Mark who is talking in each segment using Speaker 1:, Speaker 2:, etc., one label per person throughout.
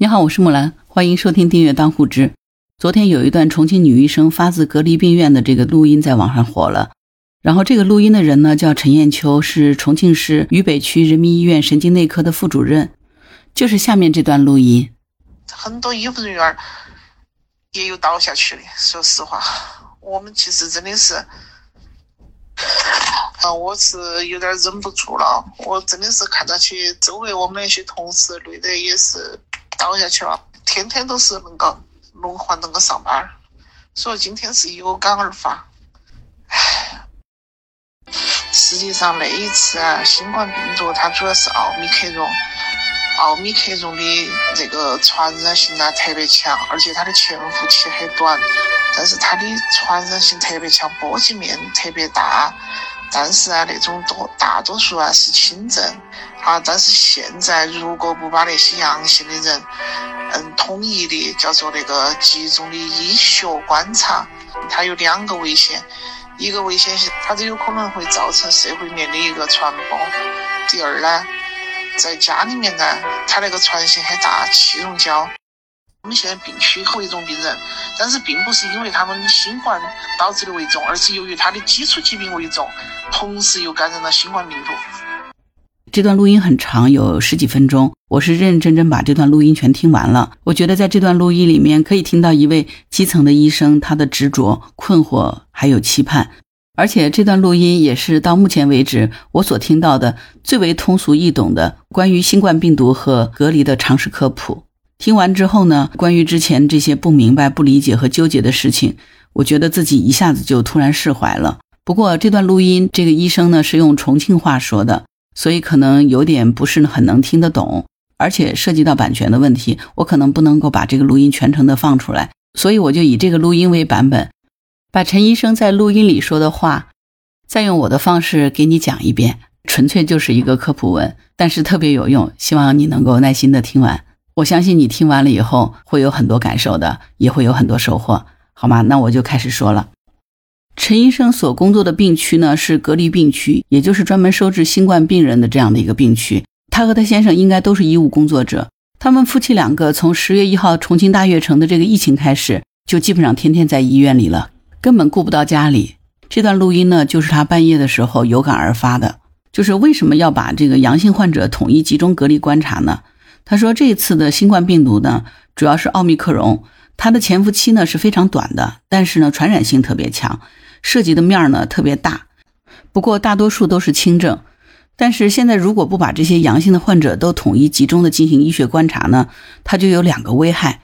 Speaker 1: 你好，我是木兰，欢迎收听订阅当护知。昨天有一段重庆女医生发自隔离病院的这个录音在网上火了，然后这个录音的人呢叫陈艳秋，是重庆市渝北区人民医院神经内科的副主任。就是下面这段录音，
Speaker 2: 很多医护人员也有倒下去的。说实话，我们其实真的是，啊，我是有点忍不住了。我真的是看到起周围我们那些同事累得也是。倒下去了，天天都是那个轮换那个上班儿，所以今天是有感而发。唉，实际上那一次啊，新冠病毒它主要是奥密克戎，奥密克戎的这个传染性呢特别强，而且它的潜伏期很短，但是它的传染性特别强，波及面特别大。但是啊，那种多大多数啊是轻症啊。但是现在如果不把那些阳性的人，嗯，统一的叫做那个集中的医学观察，它有两个危险。一个危险是它都有可能会造成社会面的一个传播。第二呢，在家里面呢，它那个传性很大，气溶胶。我们现在病区很危重病人，但是并不是因为他们新冠导致的危重，而是由于他的基础疾病危重，同时又感染了新冠病毒。
Speaker 1: 这段录音很长，有十几分钟，我是认认真真把这段录音全听完了。我觉得在这段录音里面，可以听到一位基层的医生他的执着、困惑还有期盼，而且这段录音也是到目前为止我所听到的最为通俗易懂的关于新冠病毒和隔离的常识科普。听完之后呢，关于之前这些不明白、不理解和纠结的事情，我觉得自己一下子就突然释怀了。不过这段录音，这个医生呢是用重庆话说的，所以可能有点不是很能听得懂，而且涉及到版权的问题，我可能不能够把这个录音全程的放出来，所以我就以这个录音为版本，把陈医生在录音里说的话，再用我的方式给你讲一遍，纯粹就是一个科普文，但是特别有用，希望你能够耐心的听完。我相信你听完了以后会有很多感受的，也会有很多收获，好吗？那我就开始说了。陈医生所工作的病区呢是隔离病区，也就是专门收治新冠病人的这样的一个病区。他和他先生应该都是医务工作者，他们夫妻两个从十月一号重庆大悦城的这个疫情开始，就基本上天天在医院里了，根本顾不到家里。这段录音呢，就是他半夜的时候有感而发的，就是为什么要把这个阳性患者统一集中隔离观察呢？他说：“这次的新冠病毒呢，主要是奥密克戎，它的潜伏期呢是非常短的，但是呢传染性特别强，涉及的面呢特别大。不过大多数都是轻症。但是现在如果不把这些阳性的患者都统一集中的进行医学观察呢，它就有两个危害。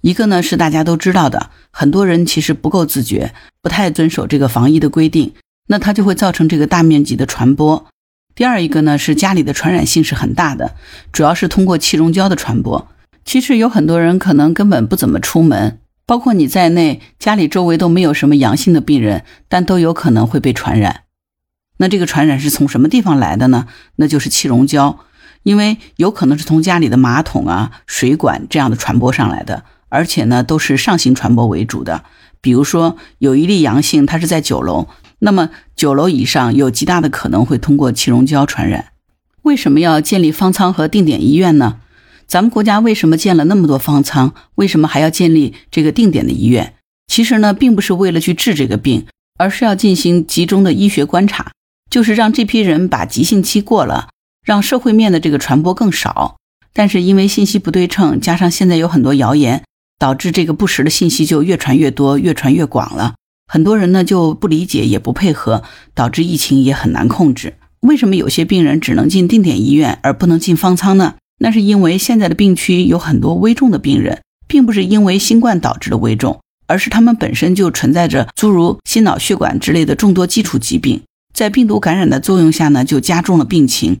Speaker 1: 一个呢是大家都知道的，很多人其实不够自觉，不太遵守这个防疫的规定，那它就会造成这个大面积的传播。”第二一个呢是家里的传染性是很大的，主要是通过气溶胶的传播。其实有很多人可能根本不怎么出门，包括你在内，家里周围都没有什么阳性的病人，但都有可能会被传染。那这个传染是从什么地方来的呢？那就是气溶胶，因为有可能是从家里的马桶啊、水管这样的传播上来的，而且呢都是上行传播为主的。比如说有一例阳性，他是在九楼。那么九楼以上有极大的可能会通过气溶胶传染。为什么要建立方舱和定点医院呢？咱们国家为什么建了那么多方舱？为什么还要建立这个定点的医院？其实呢，并不是为了去治这个病，而是要进行集中的医学观察，就是让这批人把急性期过了，让社会面的这个传播更少。但是因为信息不对称，加上现在有很多谣言，导致这个不实的信息就越传越多，越传越广了。很多人呢就不理解，也不配合，导致疫情也很难控制。为什么有些病人只能进定点医院，而不能进方舱呢？那是因为现在的病区有很多危重的病人，并不是因为新冠导致的危重，而是他们本身就存在着诸如心脑血管之类的众多基础疾病，在病毒感染的作用下呢，就加重了病情。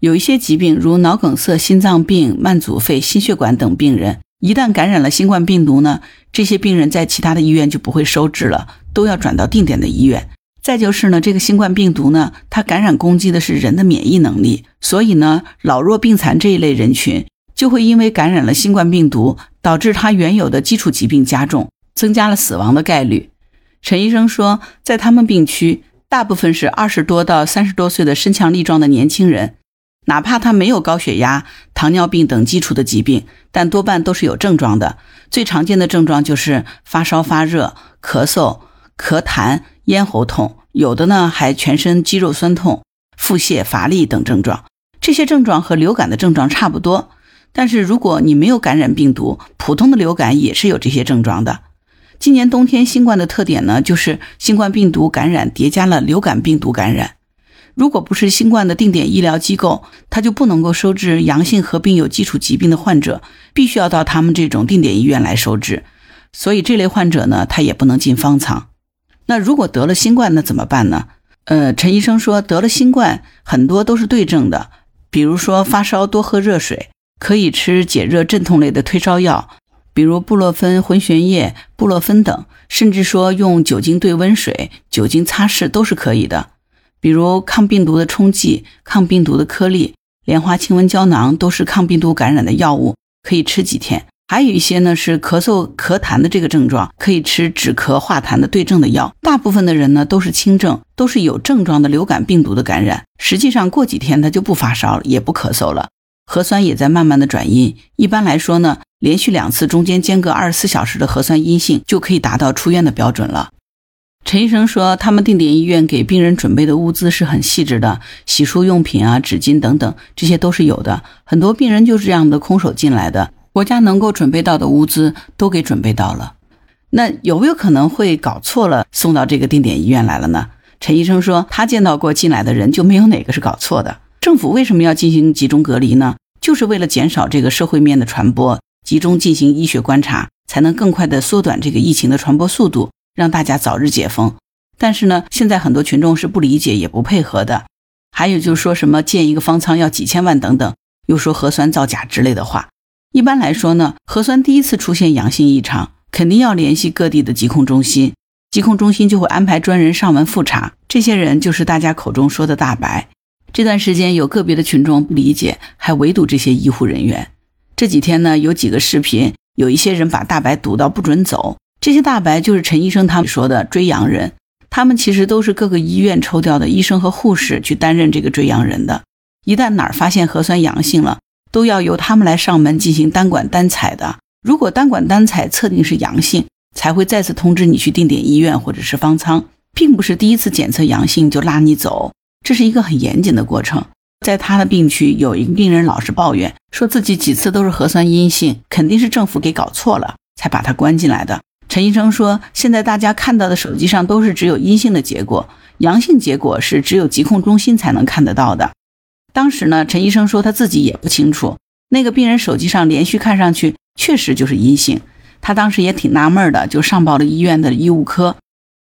Speaker 1: 有一些疾病，如脑梗塞、心脏病、慢阻肺、心血管等病人。一旦感染了新冠病毒呢，这些病人在其他的医院就不会收治了，都要转到定点的医院。再就是呢，这个新冠病毒呢，它感染攻击的是人的免疫能力，所以呢，老弱病残这一类人群就会因为感染了新冠病毒，导致他原有的基础疾病加重，增加了死亡的概率。陈医生说，在他们病区，大部分是二十多到三十多岁的身强力壮的年轻人，哪怕他没有高血压、糖尿病等基础的疾病，但多半都是有症状的。最常见的症状就是发烧、发热、咳嗽、咳痰、咽喉痛，有的呢还全身肌肉酸痛、腹泻、乏力等症状。这些症状和流感的症状差不多。但是如果你没有感染病毒，普通的流感也是有这些症状的。今年冬天新冠的特点呢，就是新冠病毒感染叠加了流感病毒感染。如果不是新冠的定点医疗机构，它就不能够收治阳性合并有基础疾病的患者，必须要到他们这种定点医院来收治。所以这类患者呢，他也不能进方舱。那如果得了新冠，那怎么办呢？呃，陈医生说，得了新冠很多都是对症的，比如说发烧多喝热水，可以吃解热镇痛类的退烧药。比如布洛芬混悬液、布洛芬等，甚至说用酒精兑温水、酒精擦拭都是可以的。比如抗病毒的冲剂、抗病毒的颗粒、莲花清瘟胶囊都是抗病毒感染的药物，可以吃几天。还有一些呢是咳嗽、咳痰的这个症状，可以吃止咳化痰的对症的药。大部分的人呢都是轻症，都是有症状的流感病毒的感染。实际上过几天他就不发烧了，也不咳嗽了，核酸也在慢慢的转阴。一般来说呢。连续两次中间间隔二十四小时的核酸阴性，就可以达到出院的标准了。陈医生说，他们定点医院给病人准备的物资是很细致的，洗漱用品啊、纸巾等等，这些都是有的。很多病人就是这样的空手进来的，国家能够准备到的物资都给准备到了。那有没有可能会搞错了，送到这个定点医院来了呢？陈医生说，他见到过进来的人，就没有哪个是搞错的。政府为什么要进行集中隔离呢？就是为了减少这个社会面的传播。集中进行医学观察，才能更快的缩短这个疫情的传播速度，让大家早日解封。但是呢，现在很多群众是不理解也不配合的。还有就是说什么建一个方舱要几千万等等，又说核酸造假之类的话。一般来说呢，核酸第一次出现阳性异常，肯定要联系各地的疾控中心，疾控中心就会安排专人上门复查。这些人就是大家口中说的大白。这段时间有个别的群众不理解，还围堵这些医护人员。这几天呢，有几个视频，有一些人把大白堵到不准走。这些大白就是陈医生他们说的追阳人，他们其实都是各个医院抽调的医生和护士去担任这个追阳人的。一旦哪儿发现核酸阳性了，都要由他们来上门进行单管单采的。如果单管单采测定是阳性，才会再次通知你去定点医院或者是方舱，并不是第一次检测阳性就拉你走，这是一个很严谨的过程。在他的病区，有一个病人老是抱怨，说自己几次都是核酸阴性，肯定是政府给搞错了，才把他关进来的。陈医生说，现在大家看到的手机上都是只有阴性的结果，阳性结果是只有疾控中心才能看得到的。当时呢，陈医生说他自己也不清楚，那个病人手机上连续看上去确实就是阴性，他当时也挺纳闷的，就上报了医院的医务科，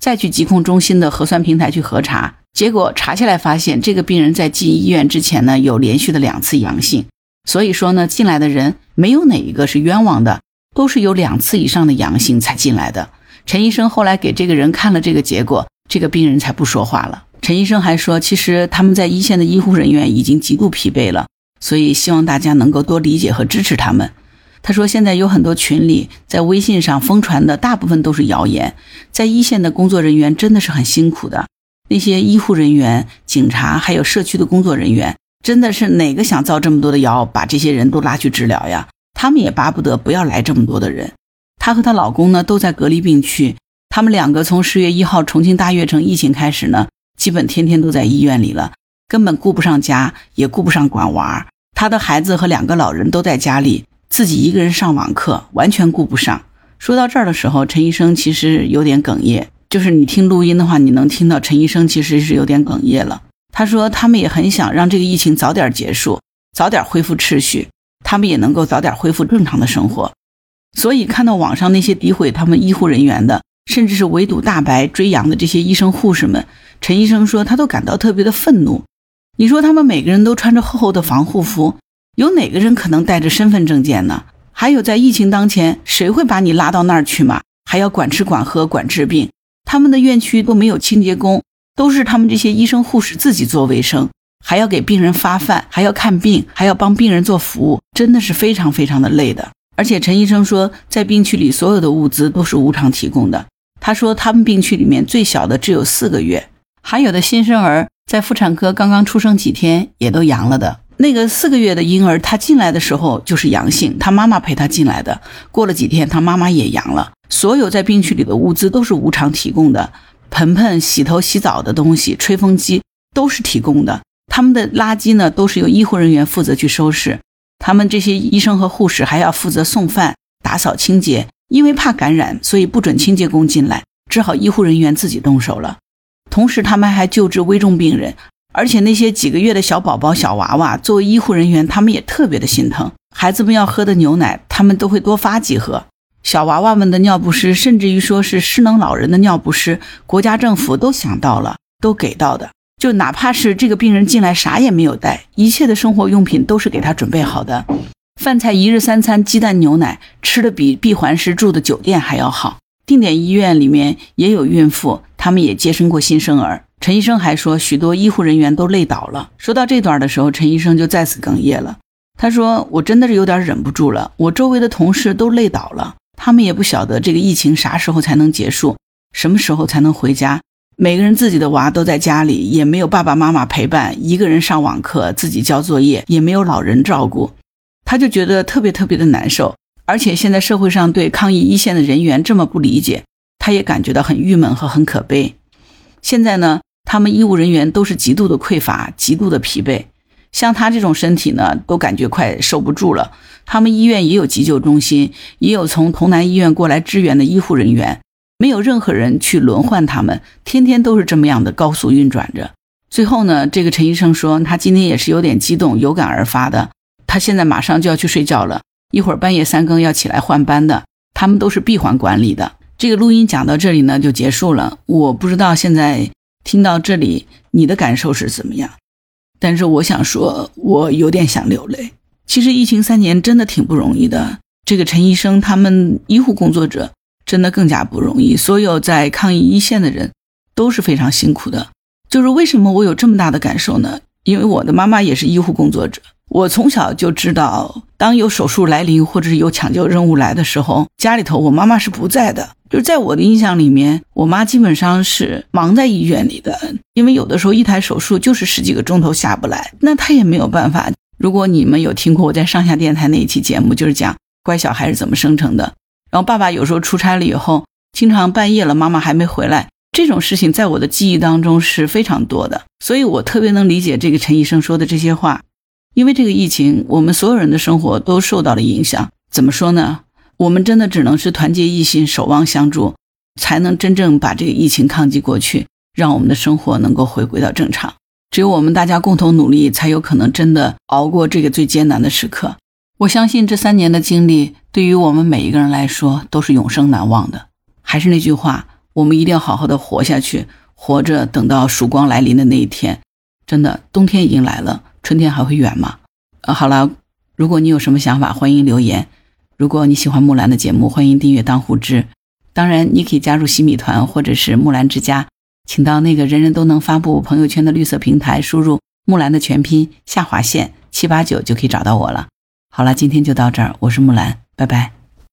Speaker 1: 再去疾控中心的核酸平台去核查。结果查下来发现，这个病人在进医院之前呢，有连续的两次阳性。所以说呢，进来的人没有哪一个是冤枉的，都是有两次以上的阳性才进来的。陈医生后来给这个人看了这个结果，这个病人才不说话了。陈医生还说，其实他们在一线的医护人员已经极度疲惫了，所以希望大家能够多理解和支持他们。他说，现在有很多群里在微信上疯传的大部分都是谣言，在一线的工作人员真的是很辛苦的。那些医护人员、警察，还有社区的工作人员，真的是哪个想造这么多的谣，把这些人都拉去治疗呀？他们也巴不得不要来这么多的人。她和她老公呢，都在隔离病区。他们两个从十月一号重庆大悦城疫情开始呢，基本天天都在医院里了，根本顾不上家，也顾不上管娃。他的孩子和两个老人都在家里，自己一个人上网课，完全顾不上。说到这儿的时候，陈医生其实有点哽咽。就是你听录音的话，你能听到陈医生其实是有点哽咽了。他说他们也很想让这个疫情早点结束，早点恢复秩序，他们也能够早点恢复正常的生活。所以看到网上那些诋毁他们医护人员的，甚至是围堵大白追羊的这些医生护士们，陈医生说他都感到特别的愤怒。你说他们每个人都穿着厚厚的防护服，有哪个人可能带着身份证件呢？还有在疫情当前，谁会把你拉到那儿去嘛？还要管吃管喝管治病？他们的院区都没有清洁工，都是他们这些医生护士自己做卫生，还要给病人发饭，还要看病，还要帮病人做服务，真的是非常非常的累的。而且陈医生说，在病区里所有的物资都是无偿提供的。他说，他们病区里面最小的只有四个月，还有的新生儿在妇产科刚刚出生几天也都阳了的。那个四个月的婴儿，他进来的时候就是阳性，他妈妈陪他进来的。过了几天，他妈妈也阳了。所有在病区里的物资都是无偿提供的，盆盆洗头洗澡的东西、吹风机都是提供的。他们的垃圾呢，都是由医护人员负责去收拾。他们这些医生和护士还要负责送饭、打扫清洁，因为怕感染，所以不准清洁工进来，只好医护人员自己动手了。同时，他们还救治危重病人。而且那些几个月的小宝宝、小娃娃，作为医护人员，他们也特别的心疼。孩子们要喝的牛奶，他们都会多发几盒。小娃娃们的尿不湿，甚至于说是失能老人的尿不湿，国家政府都想到了，都给到的。就哪怕是这个病人进来啥也没有带，一切的生活用品都是给他准备好的。饭菜一日三餐，鸡蛋牛奶，吃的比闭环式住的酒店还要好。定点医院里面也有孕妇，他们也接生过新生儿。陈医生还说，许多医护人员都累倒了。说到这段的时候，陈医生就再次哽咽了。他说：“我真的是有点忍不住了，我周围的同事都累倒了，他们也不晓得这个疫情啥时候才能结束，什么时候才能回家。每个人自己的娃都在家里，也没有爸爸妈妈陪伴，一个人上网课，自己交作业，也没有老人照顾，他就觉得特别特别的难受。而且现在社会上对抗疫一线的人员这么不理解，他也感觉到很郁闷和很可悲。现在呢？”他们医务人员都是极度的匮乏，极度的疲惫。像他这种身体呢，都感觉快受不住了。他们医院也有急救中心，也有从潼南医院过来支援的医护人员，没有任何人去轮换他们，天天都是这么样的高速运转着。最后呢，这个陈医生说，他今天也是有点激动，有感而发的。他现在马上就要去睡觉了，一会儿半夜三更要起来换班的。他们都是闭环管理的。这个录音讲到这里呢，就结束了。我不知道现在。听到这里，你的感受是怎么样？但是我想说，我有点想流泪。其实疫情三年真的挺不容易的。这个陈医生，他们医护工作者真的更加不容易。所有在抗疫一线的人都是非常辛苦的。就是为什么我有这么大的感受呢？因为我的妈妈也是医护工作者。我从小就知道，当有手术来临或者是有抢救任务来的时候，家里头我妈妈是不在的。就是在我的印象里面，我妈基本上是忙在医院里的，因为有的时候一台手术就是十几个钟头下不来，那她也没有办法。如果你们有听过我在上下电台那一期节目，就是讲乖小孩是怎么生成的。然后爸爸有时候出差了以后，经常半夜了，妈妈还没回来，这种事情在我的记忆当中是非常多的。所以我特别能理解这个陈医生说的这些话，因为这个疫情，我们所有人的生活都受到了影响。怎么说呢？我们真的只能是团结一心，守望相助，才能真正把这个疫情抗击过去，让我们的生活能够回归到正常。只有我们大家共同努力，才有可能真的熬过这个最艰难的时刻。我相信这三年的经历，对于我们每一个人来说都是永生难忘的。还是那句话，我们一定要好好的活下去，活着等到曙光来临的那一天。真的，冬天已经来了，春天还会远吗？呃，好了，如果你有什么想法，欢迎留言。如果你喜欢木兰的节目，欢迎订阅当户知。当然，你可以加入洗米团或者是木兰之家，请到那个人人都能发布朋友圈的绿色平台，输入木兰的全拼下划线七八九就可以找到我了。好了，今天就到这儿，我是木兰，拜拜。